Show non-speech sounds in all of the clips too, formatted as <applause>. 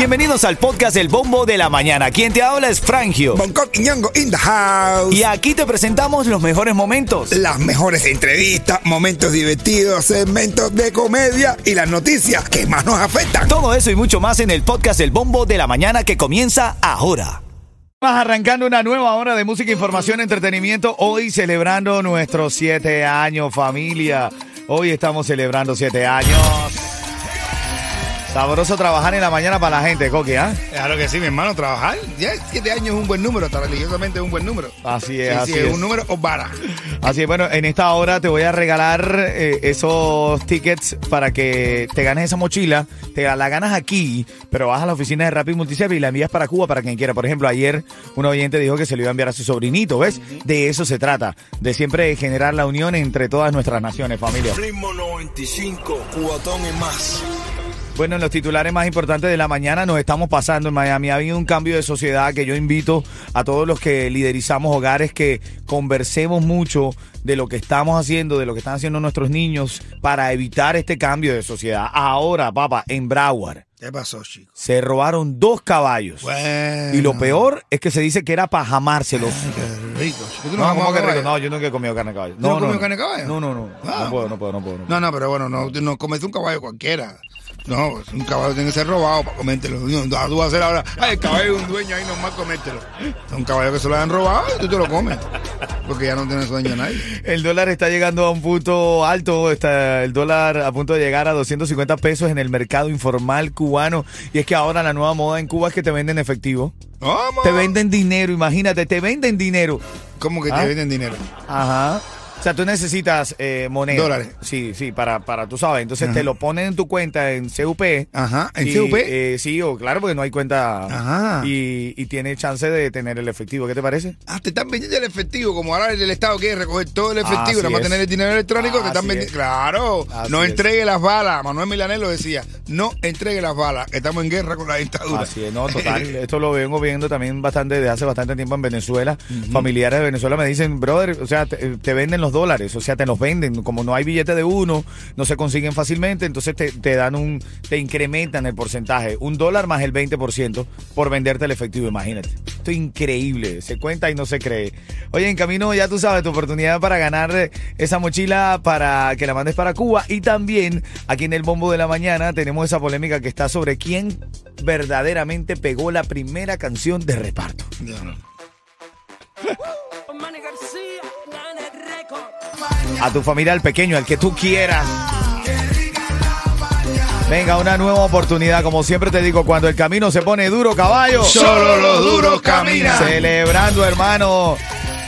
Bienvenidos al podcast El Bombo de la Mañana. Quien te habla es Frangio. Bangkok y Ñongo in the house. Y aquí te presentamos los mejores momentos. Las mejores entrevistas, momentos divertidos, segmentos de comedia y las noticias que más nos afectan. Todo eso y mucho más en el podcast El Bombo de la Mañana que comienza ahora. Vamos arrancando una nueva hora de música, información, entretenimiento. Hoy celebrando nuestros siete años, familia. Hoy estamos celebrando siete años. Sabroso trabajar en la mañana para la gente, Coqui, ¿ah? Claro que sí, mi hermano, trabajar. Ya siete años es un buen número, hasta religiosamente es un buen número. Así es, Sí, así sí, es. un número o vara. Así es, bueno, en esta hora te voy a regalar eh, esos tickets para que te ganes esa mochila. Te la ganas aquí, pero vas a la oficina de Rapid Multiservice y la envías para Cuba para quien quiera. Por ejemplo, ayer un oyente dijo que se lo iba a enviar a su sobrinito, ¿ves? De eso se trata, de siempre generar la unión entre todas nuestras naciones, familia. Ritmo 95, cubatón y más. Bueno, en los titulares más importantes de la mañana nos estamos pasando en Miami. Ha habido un cambio de sociedad que yo invito a todos los que liderizamos hogares que conversemos mucho de lo que estamos haciendo, de lo que están haciendo nuestros niños para evitar este cambio de sociedad. Ahora, papá, en Broward ¿Qué pasó, chico? se robaron dos caballos. Bueno. Y lo peor es que se dice que era para jamárselos. Qué rico. ¿Tú No, jamás ¿cómo que rico? No, yo nunca he comido carne de caballo. no has comido carne de caballo? No, no, no. Ah. No puedo, no puedo, no puedo. no. No, no, pero bueno, no, no comes un caballo cualquiera. No, un caballo tiene que ser robado para comértelo. No, tú vas a hacer ahora, ay, el caballo es un dueño ahí nomás comértelo. Es un caballo que se lo han robado y tú te lo comes. Porque ya no tiene dueño nadie. El dólar está llegando a un punto alto, está el dólar a punto de llegar a 250 pesos en el mercado informal cubano. Y es que ahora la nueva moda en Cuba es que te venden efectivo. ¿Cómo? Te venden dinero, imagínate, te venden dinero. ¿Cómo que te ¿Ah? venden dinero? Ajá. O sea, tú necesitas eh, moneda. Dólares. Sí, sí, para, para tú sabes. Entonces te lo ponen en tu cuenta en CUP. Ajá, ¿en Y, CUP? eh, sí, o claro, porque no hay cuenta. Ajá. Y, y tiene chance de tener el efectivo. ¿Qué te parece? Ah, te están vendiendo el efectivo, como ahora el Estado quiere recoger todo el efectivo, Así nada más tener el dinero electrónico, te están vendiendo. Claro, Así no es. entregue las balas. Manuel Milanés lo decía, no entregue las balas, estamos en guerra con la dictadura. Así es, no, total. <laughs> Esto lo vengo viendo también bastante desde hace bastante tiempo en Venezuela. Familiares de Venezuela me dicen, brother, o sea, te, te venden los dólares, o sea, te los venden. Como no hay billete de uno, no se consiguen fácilmente, entonces te, te dan un, te incrementan el porcentaje. Un dólar más el 20% por venderte el efectivo, imagínate. Esto es increíble, se cuenta y no se cree. Oye, en camino ya tú sabes, tu oportunidad para ganar esa mochila para que la mandes para Cuba. Y también aquí en el Bombo de la Mañana tenemos esa polémica que está sobre quién verdaderamente pegó la primera canción de reparto. A tu familia, al pequeño, al que tú quieras. Venga, una nueva oportunidad. Como siempre te digo, cuando el camino se pone duro, caballo. Solo los duros caminan. Celebrando, hermano.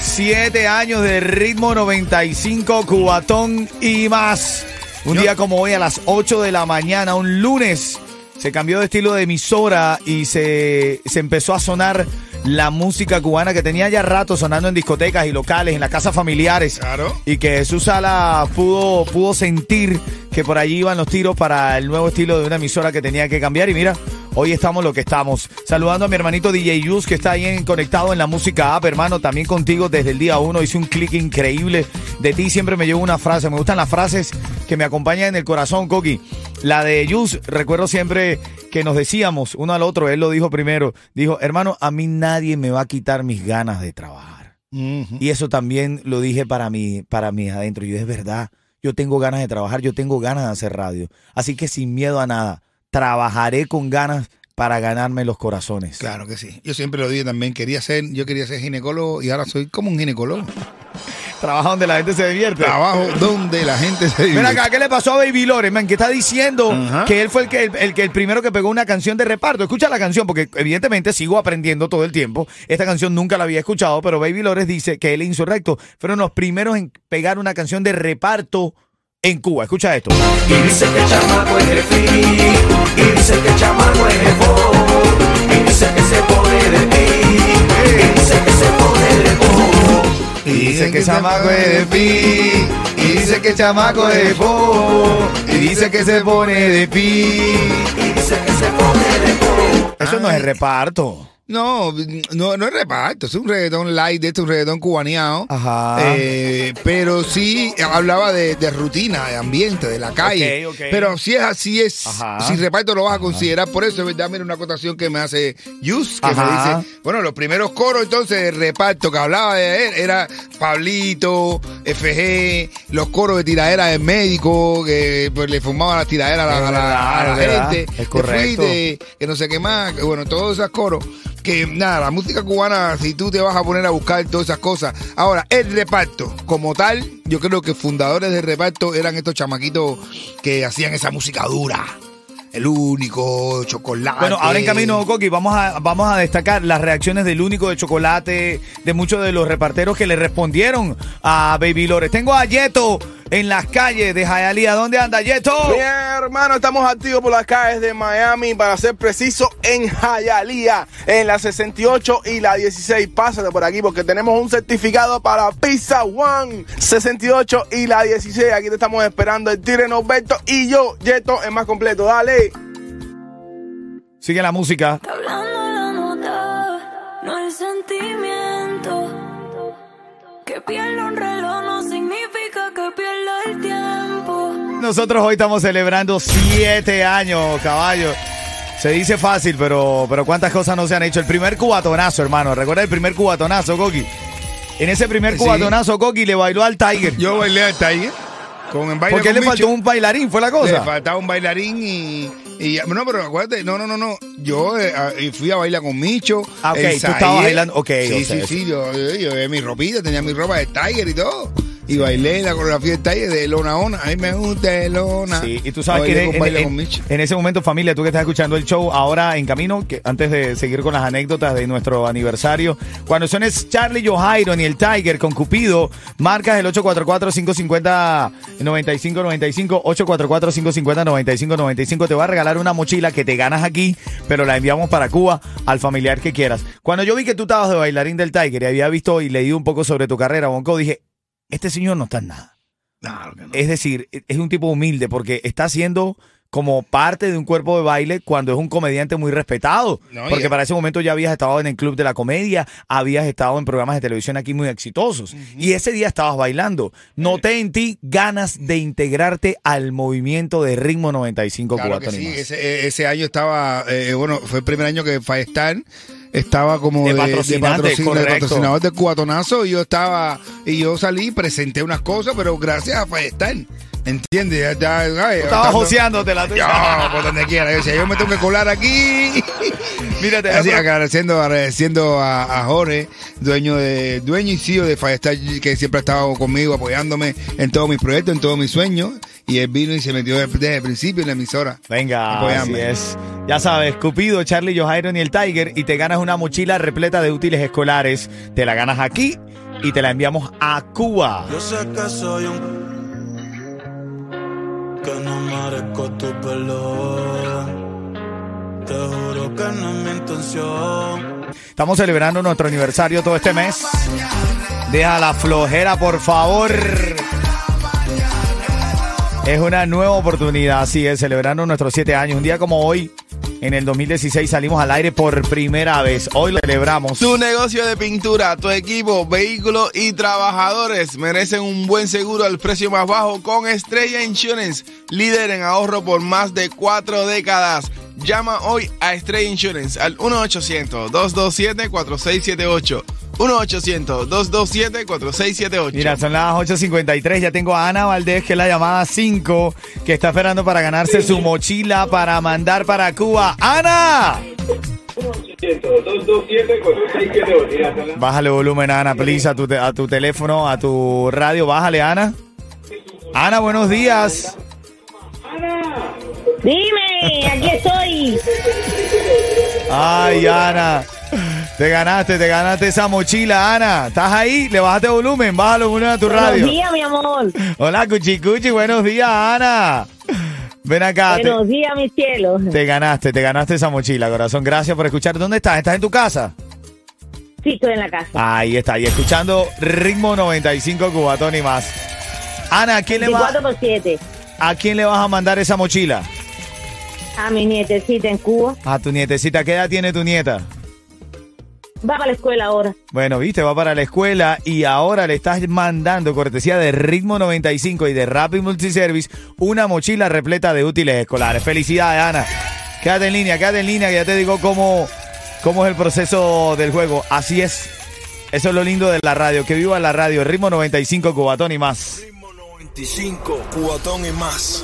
Siete años de ritmo 95, cubatón y más. Un Yo- día como hoy a las 8 de la mañana, un lunes, se cambió de estilo de emisora y se, se empezó a sonar la música cubana que tenía ya rato sonando en discotecas y locales, en las casas familiares. Claro. Y que Jesús Sala pudo, pudo sentir que por allí iban los tiros para el nuevo estilo de una emisora que tenía que cambiar. Y mira, hoy estamos lo que estamos. Saludando a mi hermanito DJ Yus, que está ahí en- conectado en la música app, hermano. También contigo desde el día uno. Hice un clic increíble. De ti siempre me llevo una frase. Me gustan las frases que me acompañan en el corazón, Coqui. La de Yus, recuerdo siempre que nos decíamos uno al otro. Él lo dijo primero. Dijo, hermano, a mí nadie me va a quitar mis ganas de trabajar. Y eso también lo dije para mí, para mí adentro. Yo es verdad, yo tengo ganas de trabajar, yo tengo ganas de hacer radio. Así que sin miedo a nada, trabajaré con ganas para ganarme los corazones. Claro que sí. Yo siempre lo dije también, quería ser, yo quería ser ginecólogo y ahora soy como un ginecólogo. Trabaja donde la gente se divierte. Trabajo donde la gente se Ven divierte. acá, ¿qué le pasó a Baby Lore, man? Que está diciendo que él fue el que el, el el primero que pegó una canción de reparto. Escucha la canción, porque evidentemente sigo aprendiendo todo el tiempo. Esta canción nunca la había escuchado, pero Baby Lores dice que él e Insurrecto fueron los primeros en pegar una canción de reparto en Cuba. Escucha esto. Y dice que el chamaco es de free, y dice que el chamaco es de bobo, y dice que se pone de ti, y dice que se pone de bobo. Y dice que chamaco es de pi, y dice que chamaco es de po, y dice que se pone de pi. Y dice que se pone de bobo. Eso no es reparto. No, no, no es reparto, es un reggaetón light, de este un reggaetón cubaneado. Ajá. Eh, pero sí hablaba de, de rutina, de ambiente, de la calle. Ok, ok. Pero si es así, es. Ajá. Si reparto lo vas a considerar, por eso es verdad, mira una acotación que me hace Yus, que Ajá. me dice, bueno, los primeros coros entonces de reparto que hablaba de él era Pablito, FG, los coros de tiradera del médico, que pues, le fumaba la tiradera a la, a la- a la Es verdad, gente. es correcto. que no sé qué más, bueno, todos esos coros. Que nada, la música cubana, si tú te vas a poner a buscar todas esas cosas. Ahora, el reparto, como tal, yo creo que fundadores del reparto eran estos chamaquitos que hacían esa música dura. El único, chocolate. Bueno, ahora en camino, Coqui, vamos a, vamos a destacar las reacciones del único de chocolate, de muchos de los reparteros que le respondieron a Baby Lores. Tengo a Yeto en las calles de Hialeah. ¿Dónde anda Yeto? Mi hermano, estamos activos por las calles de Miami, para ser preciso, en Hialeah, en la 68 y la 16. Pásate por aquí porque tenemos un certificado para Pizza One. 68 y la 16. Aquí te estamos esperando el Tire Norberto y yo, Yeto, es más completo. Dale. Sigue la música. Está hablando la nota, no el sentimiento. Que pierda un reloj no significa Nosotros hoy estamos celebrando siete años, caballo. Se dice fácil, pero, pero cuántas cosas no se han hecho. El primer cubatonazo, hermano. ¿Recuerda el primer cubatonazo, Coqui? En ese primer Sí. cubatonazo, Coqui le bailó al Tiger. Yo bailé al Tiger. Con el baile ¿Por qué le Micho. faltó un bailarín? ¿Fue la Le cosa? faltaba un bailarín y, y- No, pero acuérdate, no, no, no, no. Yo eh, fui a bailar con Micho. Ah, ok, tú estabas bailando, ok, Sí, o sea, sí, sí. Yo, yo, yo mi ropita, tenía mi ropa de Tiger y todo. Y bailé la coreografía de Tiger de Lona a Ona. A mí me gusta de Lona. Sí, y tú sabes que en, ese momento, familia, tú que estás escuchando el show ahora en camino, que antes de seguir con las anécdotas de nuestro aniversario, cuando suenes Charlie Johairon y el Tiger con Cupido, marcas el 844-550-9595, 844-550-9595, te va a regalar una mochila que te ganas aquí, pero la enviamos para Cuba al familiar que quieras. Cuando yo vi que tú estabas de bailarín del Tiger y había visto y leído un poco sobre tu carrera, Bonco, dije, este señor no está en nada. Claro que no. Es decir, es un tipo humilde porque está haciendo como parte de un cuerpo de baile cuando es un comediante muy respetado. No, porque para ese momento ya habías estado en el Club de la Comedia, habías estado en programas de televisión aquí muy exitosos. Y ese día estabas bailando. Noté en ti ganas de integrarte al movimiento de Ritmo 95 Claro que sí, ese, eh, ese año estaba, eh, bueno, fue el primer año que Firestar estaba como De de, patrocinante, patrocin- de patrocinador del cubatonazo y yo estaba, y yo salí, presenté unas cosas, pero gracias a Firestar, ¿entiendes? Ya, ya, estando- joseándote la Yo, por donde quiera, yo decía, yo me tengo que colar aquí. <laughs> Mírate, Así, agradeciendo, agradeciendo a, a Jorge, dueño de dueño y CEO de Firestar, que siempre ha estado conmigo, apoyándome en todos mis proyectos, en todos mis sueños. Y él vino y se metió desde, el principio en la emisora. Venga, Apóyame. así es. Ya sabes, Cupido, Charlie Johairon y el Tiger y te ganas una mochila repleta de útiles escolares. Te la ganas aquí y te la enviamos a Cuba. Yo sé que soy un que no merezco tu perdón. Te juro que no es mi intención. Estamos celebrando nuestro aniversario todo este mes. Deja la flojera, por favor. Es una nueva oportunidad, así es, celebrando nuestros siete años. Un día como hoy, en el 2016, salimos al aire por primera vez. Hoy lo celebramos. Tu negocio de pintura, tu equipo, vehículos y trabajadores merecen un buen seguro al precio más bajo con Estrella Insurance, líder en ahorro por más de cuatro décadas. Llama hoy a Estrella Insurance al 1-800-227-4678. 1-800-227-4678. Mira, son las 8.53. Ya tengo a Ana Valdés, que es la llamada 5, que está esperando para ganarse su mochila para mandar para Cuba. ¡Ana! Bájale volumen, Ana, please, a tu, te- a tu teléfono, a tu radio. Bájale, Ana. Ana, buenos días. Dime, aquí estoy. Ay, Ana. Te ganaste, te ganaste esa mochila, Ana. ¿Estás ahí? Le bajaste volumen, bájale volumen a tu radio. Buenos días, mi amor. Hola, Cuchi Cuchi, buenos días, Ana. Ven acá. te- Buenos días, mis cielos. Te ganaste, te ganaste esa mochila, corazón. Gracias por escuchar. ¿Dónde estás? ¿Estás en tu casa? Sí, estoy en la casa. Ahí está, y escuchando Ritmo 95 Cubatón y más. Ana, ¿a quién, le va- 24 por 7. ¿a quién le vas a mandar esa mochila? A mi nietecita en Cuba. A tu nietecita. ¿Qué edad tiene tu nieta? Va para la escuela ahora. Bueno, viste, va para la escuela y ahora le estás mandando, cortesía de Ritmo 95 y de Rapid Multiservice, una mochila repleta de útiles escolares. Felicidades, Ana. Quédate en línea, quédate en línea, que ya te digo cómo, cómo es el proceso del juego. Así es. Eso es lo lindo de la radio. Que viva la radio. Ritmo 95, Cubatón y más. Ritmo 95, cubatón y más.